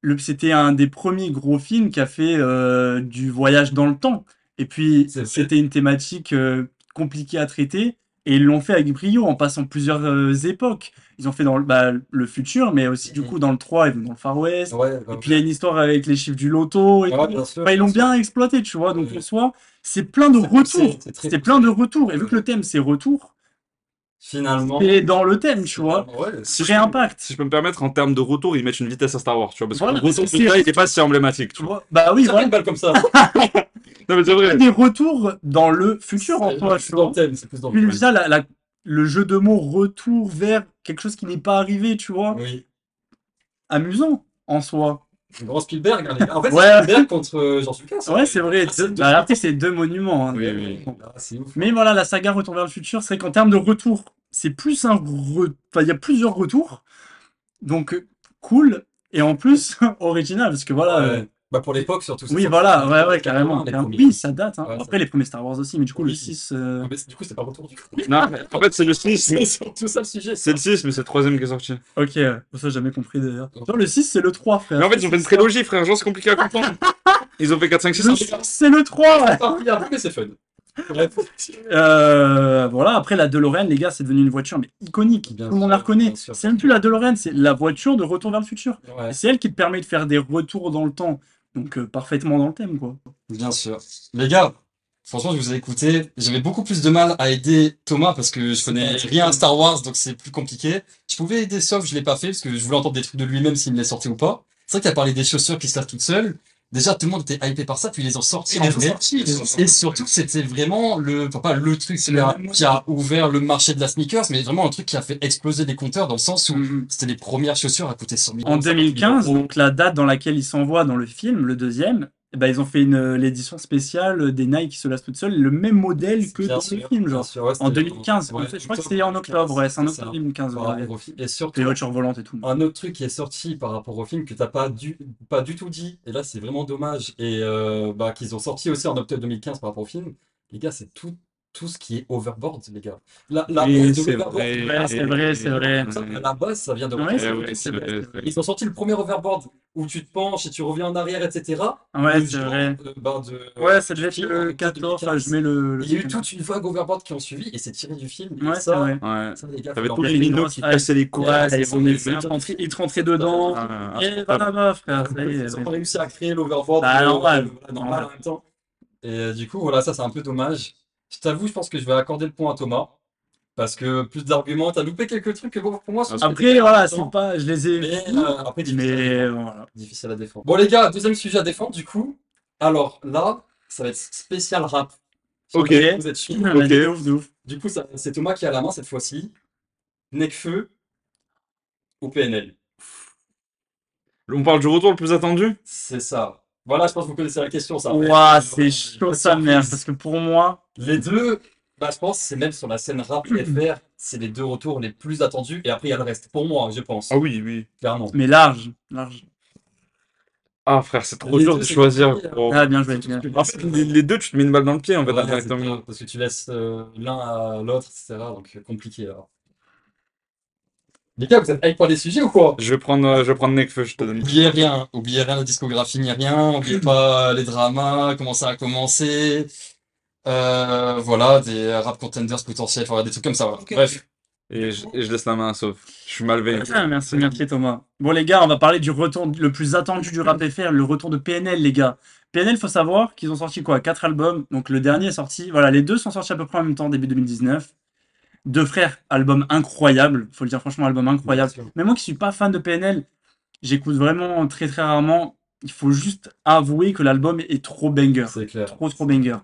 le... c'était un des premiers gros films qui a fait euh, du voyage dans le temps. Et puis c'était une thématique euh, compliquée à traiter et ils l'ont fait avec brio en passant plusieurs euh, époques. Ils ont fait dans le, bah, le futur, mais aussi du coup dans le 3 ils vont dans le Far West. Ouais, Et puis il y a une histoire avec les chiffres du loto et Ouais, tout. bien sûr. Enfin, ils l'ont bien exploité, tu vois. Donc Ouais. en soi, c'est plein de retours. c'est plein de retours. Et vu que le thème c'est retour, Finalement. c'est dans le thème, tu vois. Ouais. Si Vrai je, impact. si je peux me permettre, en termes de retour, ils mettent une vitesse à Star Wars, tu vois. Parce Voilà, que le retour il pas si emblématique, tu vois. Bah oui, Ça voilà. une balle comme ça. (laughs) Non, mais c'est vrai. des retours dans le futur en soi. C'est plus dans le thème, c'est plus dans Puis le déjà, la- la- le jeu de mots retour vers quelque chose qui n'est pas arrivé, tu vois? Oui. Amusant en soi. Grand Spielberg, hein, les gars. En fait, Ouais. c'est Spielberg contre euh, George Lucas. hein. Ouais, c'est vrai. Ah, c'est Deux- bah, c'est deux monuments. hein. Oui, oui. Bon. Ah, c'est ouf. Mais voilà, la saga Retour vers le futur, c'est qu'en termes de retour, c'est plus un. re- Enfin, il y a plusieurs retours. Donc, cool. Et en plus, (laughs) original, parce que voilà. Ouais. euh, Bah pour l'époque surtout. Oui, voilà, ouais, ouais, carrément. Carrément. Oui, ça date. hein. Ouais, ça Après, les premiers Star Wars aussi, mais du coup, le Oui. 6. euh, Ah, mais c'est- du coup, c'est pas retour du coup. Non, (laughs) mais en fait, c'est le 6. C'est surtout ça le sujet. C'est le 6, mais c'est le troisième qui est sorti. Ok, euh, ça, j'ai jamais compris d'ailleurs. Genre, le 6, c'est le 3, frère. Mais en fait, ils ont fait une trilogie, frère. Genre, c'est compliqué à comprendre. (laughs) Ils ont fait 4, 5, 6. Le 6, c'est le 3, ouais. Ah, mais c'est fun. (laughs) Euh, voilà, après la DeLorean, les gars, c'est devenu une voiture mais iconique. Bien Tout le monde la reconnaît. C'est même plus la DeLorean, c'est la voiture de Retour vers le futur. Ouais, C'est elle qui te permet de faire des retours dans le temps. Donc euh, parfaitement dans le thème, quoi. bien sûr. Les gars, franchement, je vous ai écouté. J'avais beaucoup plus de mal à aider Thomas parce que je connais rien à Star Wars, donc c'est plus compliqué. Je pouvais aider sauf je l'ai pas fait parce que je voulais entendre des trucs de lui-même s'il me les sortait ou pas. C'est vrai qu'il a parlé des chaussures qui se lavent toutes seules. Déjà, tout le monde était hypé par ça, puis ils les ont sortis en vrai. Et surtout, c'était vraiment le, enfin, pas le truc qui a, qui a ouvert le marché de la sneakers, mais vraiment un truc qui a fait exploser les compteurs dans le sens où c'était les premières chaussures à coûter 100 000 En 2015, euros. donc la date dans laquelle ils s'envoient dans le film, le deuxième, eh ben, ils ont fait une euh, l'édition spéciale des Nike qui se lassent toutes seules, le même modèle que dans sûr, le film, genre. sûr, ouais, En c'était 2015. ouais, En fait, je crois que c'était en octobre, ouais, c'est en octobre 2015. Par ouais. Et surtout, Les voitures volantes et tout. un autre truc qui est sorti par rapport au film que t'as pas du, pas du tout dit, et là c'est vraiment dommage, et euh, bah, qu'ils ont sorti aussi en octobre 2015 par rapport au film, les gars, c'est tout, tout ce qui est overboard, les gars. La, la Oui, base de c'est vrai. Ouais, c'est vrai, c'est vrai. ça, à la base, ça vient de Ouais, c'est vrai, ouais. Ils ont sorti le premier overboard où tu te penches et tu reviens en arrière, etc. Ouais, c'est vrai. euh, bah, de- Ouais, ça devait être film le en 14, 2015. enfin, je mets le... le Il y a eu toute une vague overboard qui ont suivi et c'est tiré du film. Ouais, c'est ça, vrai. Ouais. ça, les gars, T'avais tous les minots qui cassaient les c'est ils te rentraient- ils te rentraient dedans. Ah, Et voilà, frère, ça y est. Ils ont réussi à créer l'overboard Bah, normal. euh, normal en même temps. Et euh, du coup, voilà, ça c'est un peu dommage. Je t'avoue, je pense que je vais accorder le point à Thomas. Parce que plus d'arguments, t'as loupé quelques trucs que bon, pour moi, sont Après, voilà, c'est pas... Je les ai... Mais euh, après, difficile, à Mais défendre. voilà. difficile à défendre. Bon, les gars, deuxième sujet à défendre, du coup. Alors là, ça va être spécial rap. Ok. Vous êtes. Vas-y, de ouf, de ouf. Du coup, ça- c'est Thomas qui a la main cette fois-ci. Necfeu ou PNL On parle du retour le plus attendu? C'est ça. Voilà, je pense que vous connaissez la question, ça. Ouah, c'est chaud sa mère, parce que pour moi, Les deux, bah, je pense, c'est même sur la scène rap (clears throat) FR, c'est les deux retours les plus attendus. Et après, il y a le reste. Pour moi, je pense. Ah oui, oui. Clairement. mais large, large. Ah frère, c'est trop Les dur deux, de choisir. gros. Ah, bien joué. Bien En fait, les, les deux, tu te mets une balle dans le pied en fait, Ouais, ça, parce que tu laisses euh, l'un à l'autre, etc. Donc, euh, compliqué. Alors. Les gars, vous êtes hype pour les sujets ou quoi? Je vais prendre, euh, je vais prendre Nekfeu, je te donne. Oubliez rien, oubliez rien, la discographie ni rien, oubliez pas les dramas, comment ça a commencé, euh, voilà, des rap contenders potentiels, voilà, des trucs comme ça, voilà. Bref. Et je, et je laisse la main à Sauf. Je suis malveillant. Ah, merci, merci Thomas. Bon les gars, on va parler du retour le plus attendu du rap FR, le retour de PNL les gars. PNL, faut savoir qu'ils ont sorti quoi? Quatre albums. Donc le dernier est sorti. Voilà, les deux sont sortis à peu près en même temps, début 2019. Deux frères, album incroyable. Faut le dire franchement, album incroyable. Mais moi qui suis pas fan de PNL, j'écoute vraiment très très rarement. il faut juste avouer que l'album est trop banger. C'est clair. Trop, trop banger.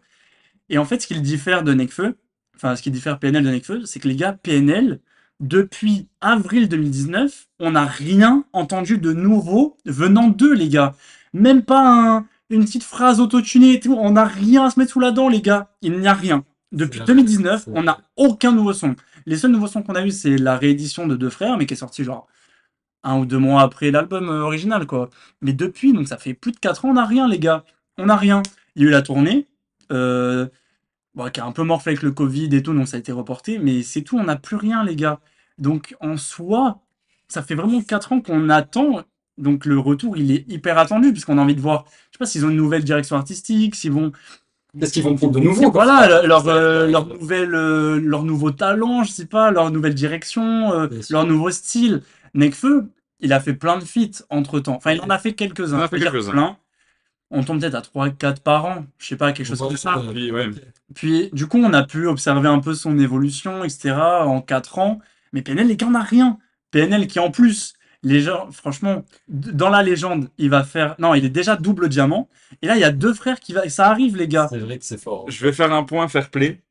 Et en fait, ce qui diffère de Nekfeu, enfin, ce qui diffère PNL de Nekfeu, c'est que les gars, PNL, depuis avril 2019, on n'a rien entendu de nouveau venant d'eux, les gars. Même pas un- une petite phrase autotunée et tout. On n'a rien à se mettre sous la dent, les gars. Il n'y a rien. Depuis C'est 2019, c'est on n'a aucun nouveau son. Les seuls nouveaux sons qu'on a eu, c'est la réédition de Deux Frères, mais qui est sortie genre un ou deux mois après l'album euh, original, quoi. Mais depuis, donc ça fait plus de 4 ans, on n'a rien, les gars. On n'a rien. Il y a eu la tournée, euh, bon, qui a un peu morflé avec le Covid et tout, donc ça a été reporté, mais c'est tout, on n'a plus rien, les gars. Donc en soi, ça fait vraiment 4 ans qu'on attend. Donc le retour, il est hyper attendu, puisqu'on a envie de voir, je sais pas s'ils ont une nouvelle direction artistique, s'ils vont Qu'est-ce qu'ils vont prendre de nouveau quoi? Voilà, leur, euh, leur, nouvelle, euh, leur nouveau talent, je sais pas, leur nouvelle direction, euh, leur nouveau style. Nekfeu, il a fait plein de feats entre temps. Enfin, il en a fait quelques-uns. Il en a fait quelques-uns. On tombe peut-être à 3-4 par an, je sais pas, quelque chose comme ça. Puis, ouais. ok. Puis, du coup, on a pu observer un peu son évolution, etc., en 4 ans. Mais PNL, les gars, on n'a rien. PNL qui, en plus, les gens, franchement, dans la légende, il va faire. Non, il est déjà double diamant. Et là, il y a deux frères qui va. Ça arrive, les gars. C'est vrai que c'est fort. Je vais faire un point fair play.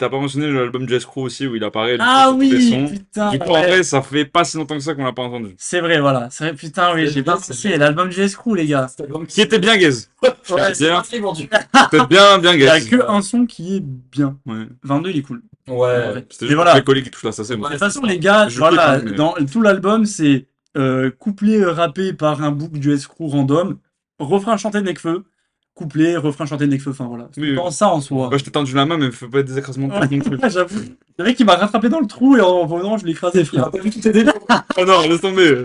T'as pas mentionné l'album Jazz Crew aussi où il apparaît. Ah oui, sons. putain. Du coup, en ouais. vrai, ça fait pas si longtemps que ça qu'on l'a pas entendu. C'est vrai, voilà. C'est vrai, putain, oui, C'est j'ai pas c'est pensé. L'album du Escrew, les gars. Qui était bien gaze. (laughs) Ouais, c'est bien. C'était bien, bien Il y a gaze. que un son qui est bien. Ouais. 22, il est cool. Ouais. Mais C'était juste voilà. les collègues qui touchent l'assassin. De toute façon, les gars, voilà, mais- dans tout l'album, c'est euh, couplet euh, rappé par un book du Escrew random, refrain chanté de Nekfeu, couplet, refrain chanté Nekfeu, enfin voilà. C'est Oui, ça en soi. Moi, je t'ai tendu la main, mais fais pas des écrasements de Ouais. tête non plus. J'avoue. C'est vrai qu'il m'a rattrapé dans le trou et en venant, je l'ai écrasé, Il frère. vu tes délires. (laughs) Oh non, laisse tomber.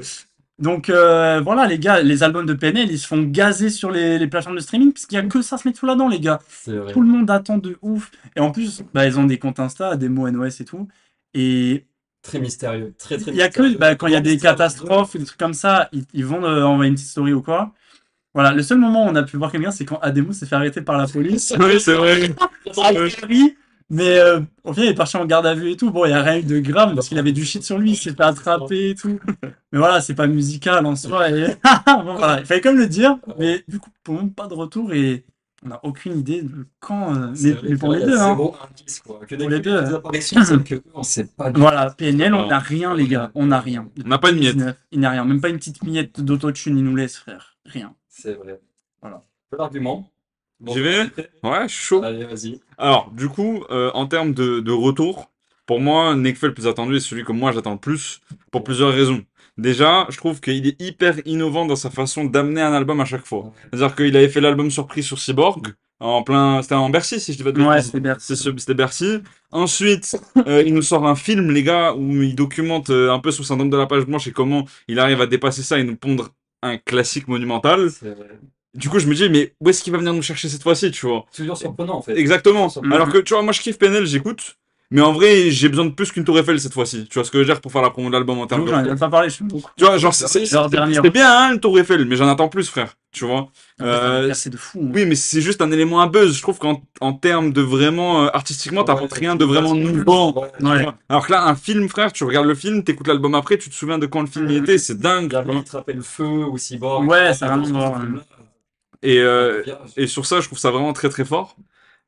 Donc euh, voilà, les gars, les albums de PNL, ils se font gazer sur les, les plateformes de streaming, puisqu'il y a que ça se mettre sous la dent, les gars. Vrai. Tout le monde attend de ouf. Et en plus, bah, ils ont des comptes Insta, des mots NOS et tout. Et Très mystérieux. Très très il y a que bah, quand il y a des catastrophes des trucs comme ça, ils, ils vont euh, envoyer une petite story ou quoi. Voilà, le seul moment où on a pu voir quelqu'un, c'est quand Ademo s'est fait arrêter par la police. (laughs) Oui, c'est vrai. (laughs) Mais euh, au final, il est parti en garde à vue et tout. Bon, il n'y a rien eu de grave parce qu'il avait du shit sur lui, il s'est fait attraper et tout. (laughs) Mais voilà, c'est pas musical en soi. Et... bon, voilà, il fallait quand même le dire. Mais du coup, pour le moment, pas de retour et on n'a aucune idée de quand. euh, C'est mais, vrai mais pour que les deux, hein. zéro indice, quoi. Que Pour des les deux, des hein. apparitions, que on sait pas du Voilà, PNL, on n'a rien, les gars. On n'a rien. On n'a pas une miette. 2019, Il n'y a rien. Même pas une petite miette d'autotune, il nous laisse, frère. Rien. C'est vrai. Voilà. Peu d'arguments. Bon, J'y vais Ouais, je suis chaud. Allez, vas-y. Alors, du coup, euh, en termes de, de retour, pour moi, Nekfeu le plus attendu est celui que moi j'attends le plus, pour plusieurs raisons. Déjà, je trouve qu'il est hyper innovant dans sa façon d'amener un album à chaque fois. C'est-à-dire qu'il avait fait l'album surprise sur Cyborg, en plein, c'était en Bercy, si je dis pas de Ouais, C'était Bercy. Ensuite, euh, il nous sort un film, les gars, où il documente euh, un peu son syndrome de la page blanche et comment il arrive à dépasser ça et nous pondre un classique monumental. C'est. Du coup, je me dis, mais où est-ce qu'il va venir nous chercher cette fois-ci, tu vois? Toujours surprenant en fait. Exactement. Alors que, tu vois, moi, je kiffe PNL, j'écoute. Mais en vrai, j'ai besoin de plus qu'une Tour Eiffel cette fois-ci. Tu vois ce que je veux dire pour faire la promo de l'album en termes de... J'en ai pas parlé, je suis beaucoup. Tu vois, genre, c'est c'est- c'est- c'est bien, hein, une Tour Eiffel, mais j'en attends plus, frère. Tu vois? Euh, C'est de fou. hein. Oui, mais c'est juste un élément à buzz. Je trouve qu'en en termes de vraiment... euh, artistiquement, t'apportes Ouais, rien de vraiment nouveau. ouais. Alors que là, un film, frère, tu regardes le film, t'écoutes l'album après, tu te souviens de quand le film y était, c'est dingue. Trappé le feu ou Cyborg. Ouais, Ah, ça a rien à ce voir, film-là. Et, euh. Et sur ça, je trouve ça vraiment très très fort.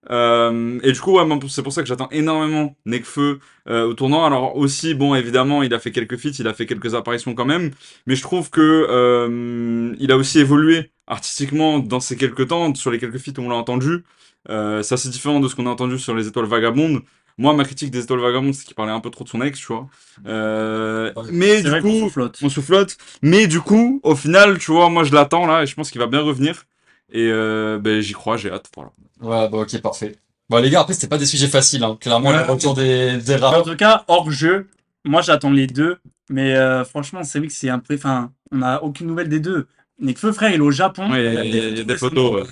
Euh, et du coup, ouais, c'est pour ça que j'attends énormément Nekfeu euh, au tournant. Alors aussi, bon, évidemment, il a fait quelques feats, il a fait quelques apparitions quand même, mais je trouve que euh, il a aussi évolué artistiquement dans ces quelques temps, sur les quelques feats où on l'a entendu. Euh, c'est assez différent de ce qu'on a entendu sur les Étoiles Vagabondes. Moi, ma critique des Étoiles Vagabondes, c'est qu'il parlait un peu trop de son ex, tu vois. Euh, mais du coup, flotte. on soufflote. Mais du coup, au final, tu vois, moi je l'attends là et je pense qu'il va bien revenir. Et euh, ben, j'y crois, j'ai hâte. Voilà. Ouais, bah ok, parfait. Bon, les gars, après, c'était pas des sujets faciles, hein. Clairement, Ouais. le retour des, des En tout cas, hors jeu, moi j'attends les deux. Mais euh, franchement, c'est vrai que c'est un peu. Enfin, on n'a aucune nouvelle des deux. Nekfeu, frère, il est au Japon. Ouais, il y a- il y, a- il y a des photos. ouais.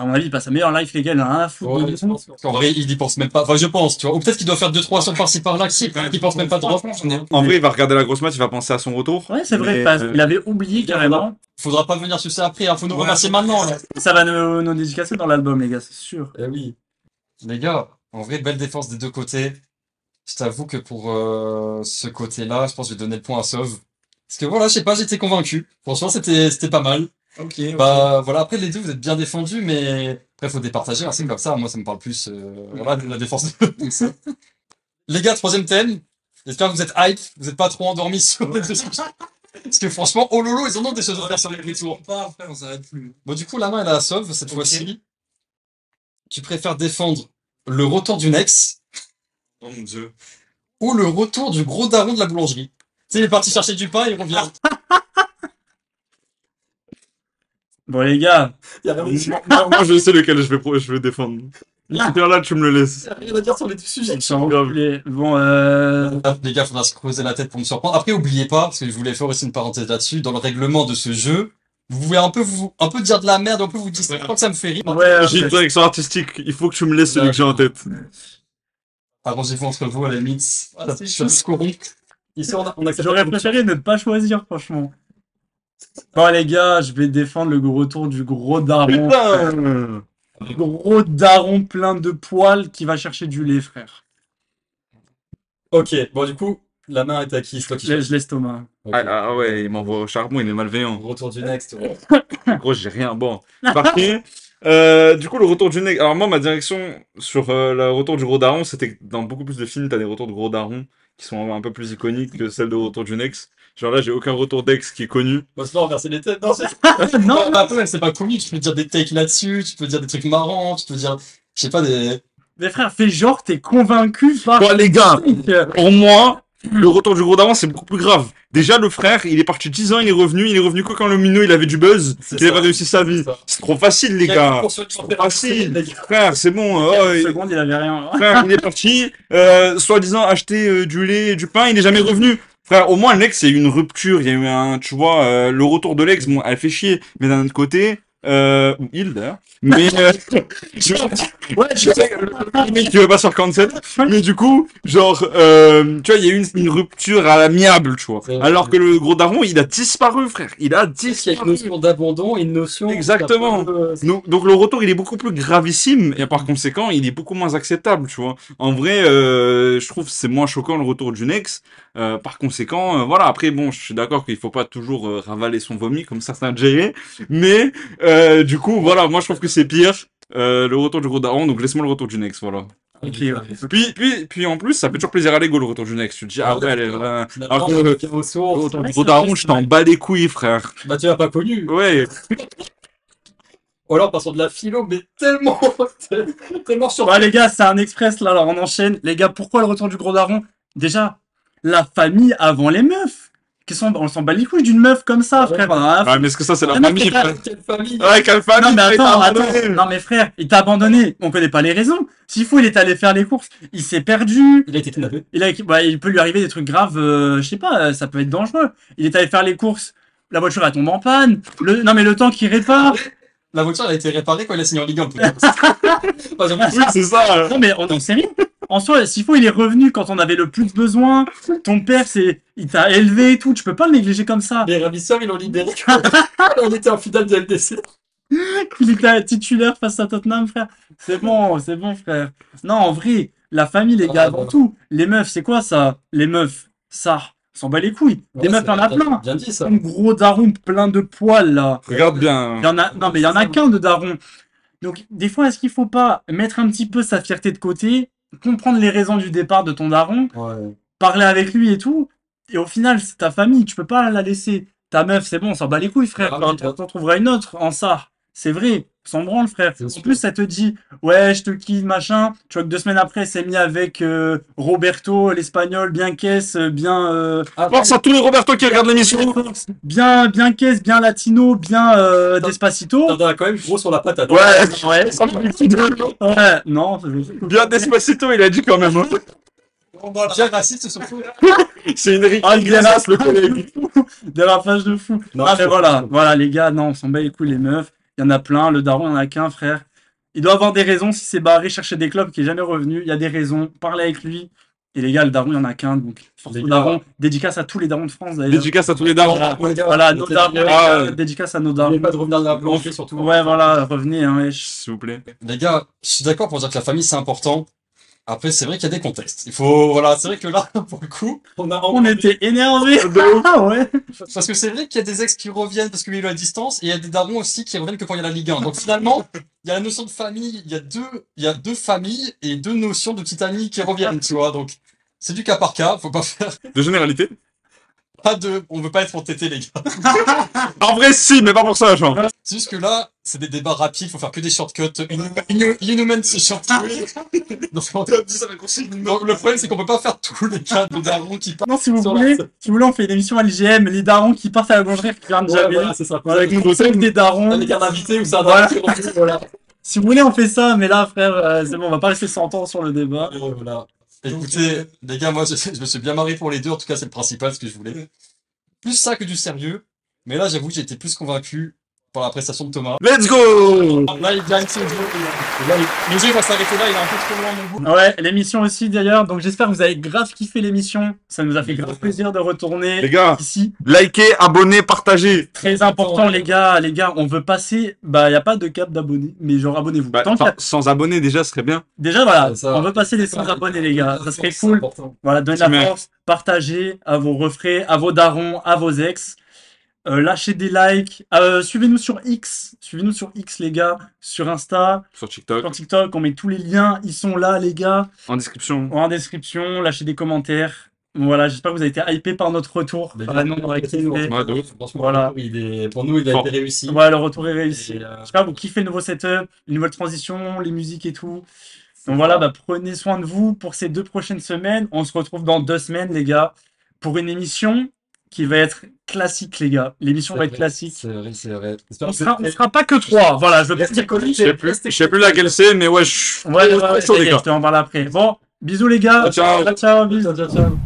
À mon avis, il passe sa meilleure life, les gars, il en a rien à foutre. Ouais, de je nous. pense que- En vrai, il y pense même pas. Enfin, je pense, tu vois. Ou peut-être qu'il doit faire deux, trois sons par-ci par-là, qui, qui pense même pas de reprendre. En vrai, il va regarder la grosse match, il va penser à son retour. Ouais, c'est vrai, Mais, euh, qu'il avait oublié carrément. Faudra pas venir sur ça après, hein. Faut nous Ouais. remercier maintenant, là. (laughs) Ça va nous, nous dédicacer dans l'album, les gars, c'est sûr. Eh oui. Les gars, en vrai, belle défense des deux côtés. Je t'avoue que pour euh, ce côté-là, je pense que je vais donner le point à Sauve. Parce que voilà, je sais pas, j'étais convaincu. Franchement, c'était c'était pas mal. Ok. Bah voilà, après les deux vous êtes bien défendus, mais après faut départager, hein, c'est comme ça, moi ça me parle plus euh, voilà, de la défense. (laughs) (laughs) les gars, troisième thème, j'espère que vous êtes hype, vous êtes pas trop endormis sur les deux. Parce que franchement, oh lolo, ils en ont des choses à faire sur les retours. Pas, frère, on s'arrête plus. Bon du coup la main elle est à sauve cette fois-ci. Tu préfères défendre le retour du Nex Oh mon dieu. ou le retour du gros daron de la boulangerie? Tu sais, il est parti chercher du pain, il revient. (laughs) Bon, les gars, Il y a rien moi, moi, je sais lequel je vais, je vais défendre. là tu me le laisses. à dire sur les deux sujets. les- bon, euh, Les gars, faudra se creuser la tête pour me surprendre. Après, oubliez pas, parce que je voulais faire aussi une parenthèse là-dessus, dans le règlement de ce jeu, vous pouvez un peu vous, un peu dire de la merde, un peu vous dire, je crois que ça me fait rire. ouais, J'ai une direction artistique, il faut que tu me laisses celui que j'ai en tête. Arrangez-vous entre vous, à la limite. Ah, c'est on a, on a j'aurais préféré ne pas choisir, franchement. Bon, les gars, je vais défendre le retour du gros daron. Putain Le gros daron plein de poils qui va chercher du lait, frère. Ok, bon, du coup, la main est à qui? Qui Je, je laisse Thomas. Ok. ah, ah ouais, il m'envoie au charbon, il est malveillant. Retour du next. ouais. (coughs) Gros, j'ai rien. Bon, parti. Euh, du coup, le retour du nec. Alors, moi, ma direction sur euh, le retour du gros daron, c'était que dans beaucoup plus de films, t'as des retours de gros daron qui sont un peu plus iconiques que celle de retour du Nex. Genre là, j'ai aucun retour d'ex qui est connu. C'est pas renverser les têtes. Non, c'est (laughs) non, Non, après, c'est pas connu, tu peux dire des takes là-dessus, tu peux dire des trucs marrants, tu peux dire, je sais pas, des... mais frère, fais genre, t'es convaincu par. Bon, les gars, pour moi, le retour du gros daron, c'est beaucoup plus grave. Déjà, le frère, il est parti 10 ans, il est revenu, il est revenu que quand le minot, il avait du buzz, qu'il avait réussi sa vie. C'est trop facile, les gars. C'est trop facile. Frère, c'est bon. oh, Une il- seconde, il avait rien. Frère, il est parti, euh, soi-disant acheter euh, du lait et du pain, il est jamais revenu. Frère, au moins l'ex, eu une rupture, il y a eu un, tu vois, euh, le retour de l'ex, bon, elle fait chier, mais d'un autre côté, euh, ou il d'ailleurs, mais euh, (laughs) je, ouais, je sais, le- qui veut pas faire cancel, mais du coup, genre, euh, tu vois, il y a eu une, une rupture à l'amiable, tu vois. Alors que le gros daron, il a disparu, frère, il a Il y a une disparu. notion d'abandon une notion. Exactement. Euh, Donc, donc le retour, il est beaucoup plus gravissime et par conséquent, il est beaucoup moins acceptable, tu vois. En vrai, euh, je trouve que c'est moins choquant le retour du Nex. Euh, par conséquent, voilà. Après, bon, je suis d'accord qu'il faut pas toujours euh, ravaler son vomi comme certains gérés, mais euh, du coup, voilà, moi je trouve que c'est pire. Euh, le retour du gros daron, donc laisse-moi le retour du Nex, voilà. Ouais. Puis, puis, puis en plus, ça fait toujours plaisir à l'ego le retour du Nex. Tu te dis, ah ouais, elle est vraiment... Alors que le gros daron, je t'en bats les couilles, frère. Bah, tu l'as pas connu. Ouais, Ou alors, passons de la philo, mais tellement, (laughs) tellement sur. Bon, les gars, c'est un express là, alors on enchaîne. Les gars, pourquoi le retour du gros daron? Déjà, la famille avant les meufs. Qu'est-ce qu'on on s'en bat les couilles d'une meuf comme ça, Ah ouais. frère. Ah, mais est-ce que ça c'est la Ah famille, frère Quelle famille Ouais, quelle famille Non mais frère, il t'a attends, attends, abandonné. non mais frère, il t'a abandonné, on connaît pas les raisons. S'il faut, il est allé faire les courses, il s'est perdu, Il a été kidnappé. il, a, bah, il peut lui arriver des trucs graves, euh, je sais pas, ça peut être dangereux. Il est allé faire les courses, la voiture elle tombe en panne, le, non mais le temps qu'il répare, La voiture, elle a été réparée quand il a signé en Ligue 1, peut-être. Par exemple, Oui, c'est ça. non mais on en sait rien. En soi, s'il faut, il est revenu quand on avait le plus besoin, ton père c'est, il t'a élevé et tout, tu peux pas le négliger comme ça. Les ravisseurs, ils l'ont libéré. (laughs) On était en finale de LDC. Il était titulaire face à Tottenham, frère. C'est bon, c'est bon, frère. Non, en vrai, la famille, les gars, Ah, avant bon. tout. Les meufs, c'est quoi ça? Les meufs, ça, s'en bat les couilles. Des meufs, il y en a plein. Bien dit ça. Un gros daron plein de poils, là. Regarde Il bien. y en a, non, mais il y en a qu'un de daron. Donc, des fois, est-ce qu'il faut pas mettre un petit peu sa fierté de côté, comprendre les raisons du départ de ton daron, Ouais. parler avec lui et tout, et au final, c'est ta famille, tu peux pas la laisser. Ta meuf, c'est bon, on s'en bat les couilles, frère. Ah oui, t'en trouveras une autre en ça. C'est vrai, s'en branle, frère. C'est En sûr. plus, elle te dit, ouais, je te quitte, machin. Tu vois que deux semaines après, s'est mis avec euh, Roberto, l'espagnol, bien caisse, bien, euh, Force à tous les Roberto qui regardent l'émission. bien, bien caisse, bien latino, bien euh, despacito. T'en as quand même gros sur la patate. Ouais, Ouais, (laughs) ouais, non, c'est- bien Despacito, il a dit quand même. hein. Bien raciste, surtout. (laughs) C'est une rique. Ah, il le collègue. (laughs) Dérapage de fou. Non, ah, mais voilà, voilà, les gars, non, on s'en bat les couilles, les meufs. Il y en a plein, le daron, il y en a qu'un, frère. Il doit avoir des raisons s'il s'est barré chercher des clubs qui est jamais revenu. Il y a des raisons, parlez avec lui. Et les gars, le daron, il y en a qu'un, donc force au daron. Dédicace à tous les darons de France, d'ailleurs. Dédicace à tous les darons. Voilà, voilà, nos darons, Ah, ouais. dédicace à nos N'oubliez darons. pas de revenir dans la surtout. Ouais, voilà, revenez, hein, wesh. S'il vous plaît. Les gars, je suis d'accord pour dire que la famille, c'est important. Après, c'est vrai qu'il y a des contextes. Il faut, voilà, c'est vrai que là, (laughs) pour le coup, On a On était énervés. (laughs) Ah ouais. parce que c'est vrai qu'il y a des ex qui reviennent parce qu'il y a eu la distance, et il y a des darons aussi qui reviennent que quand il y a la Ligue 1. Donc finalement, il y a la notion de famille, il y a deux, il y a deux familles et deux notions de petite amie qui reviennent, tu vois. Donc, c'est du cas par cas, faut pas faire De généralité. Pas de, on veut pas être entêté, les gars. (laughs) En vrai, si, mais pas pour ça, genre. C'est juste que là, c'est des débats rapides, faut faire que des shortcuts. Inhuman, c'est shortcut. Donc, on- donc, le problème, c'est qu'on peut pas faire tous les cas de darons qui partent. Non, si vous la voulez, si vous voulez, on fait une émission à l'IGM, les darons qui partent à la boulangerie qui regardent Ouais, jamais. voilà, c'est ça. Voilà, avec des darons. Les gardes invités ou ça Voilà. voilà. Si vous voulez, on fait ça, mais là, frère, euh, c'est bon, on va pas rester 100 ans sur le débat. Voilà. Écoutez, les gars, moi, je, je me suis bien marré pour les deux. En tout cas, c'est le principal, ce que je voulais. Plus ça que du sérieux. Mais là, j'avoue, j'ai été plus convaincu par la prestation de Thomas. Let's go Là, il gagne il- le jeu va s'arrêter là. Il est un peu trop loin, mon goût. Ouais, l'émission aussi d'ailleurs, donc j'espère que vous avez grave kiffé l'émission. Ça nous a fait grave plaisir de retourner Les gars, ici. likez, abonnez, partagez. Très important, les gars, les gars, on veut passer. Bah, y a pas de cap d'abonnés, mais genre abonnez-vous. Bah, Tant enfin, sans abonnés, déjà, ce serait bien. Déjà, voilà, ça. on veut passer les 100 abonnés, les gars. Ça serait cool. important. Voilà, donnez la force, partagez à vos refrains, à vos darons, à vos ex. Euh, lâchez des likes. Euh, suivez-nous sur X. Suivez-nous sur X, les gars. Sur Insta, Sur TikTok, sur TikTok. On met tous les liens. Ils sont là, les gars. en description. En description. Lâchez des commentaires. Voilà, j'espère que vous avez été hypés par notre retour. Ouf. Franchement, Voilà. il est, pour nous, il a Fort. été réussi. Ouais, le retour est réussi. Euh, J'espère que vous kiffez le nouveau setup, les nouvelles transitions, les musiques et tout. Donc voilà, bah, prenez soin de vous pour ces deux prochaines semaines. On se retrouve dans deux semaines, les gars, pour une émission qui va être classique, les gars. L'émission va être classique. C'est vrai, c'est vrai. On sera, on sera pas que trois. Voilà, je veux pas dire que Je sais plus, je sais plus laquelle c'est, mais ouais, je... Ouais, ouais, ouais, gars. je te en parle après. Bon, bisous les gars. Ciao. Ciao, ciao, bisous. Ciao, ciao, ciao.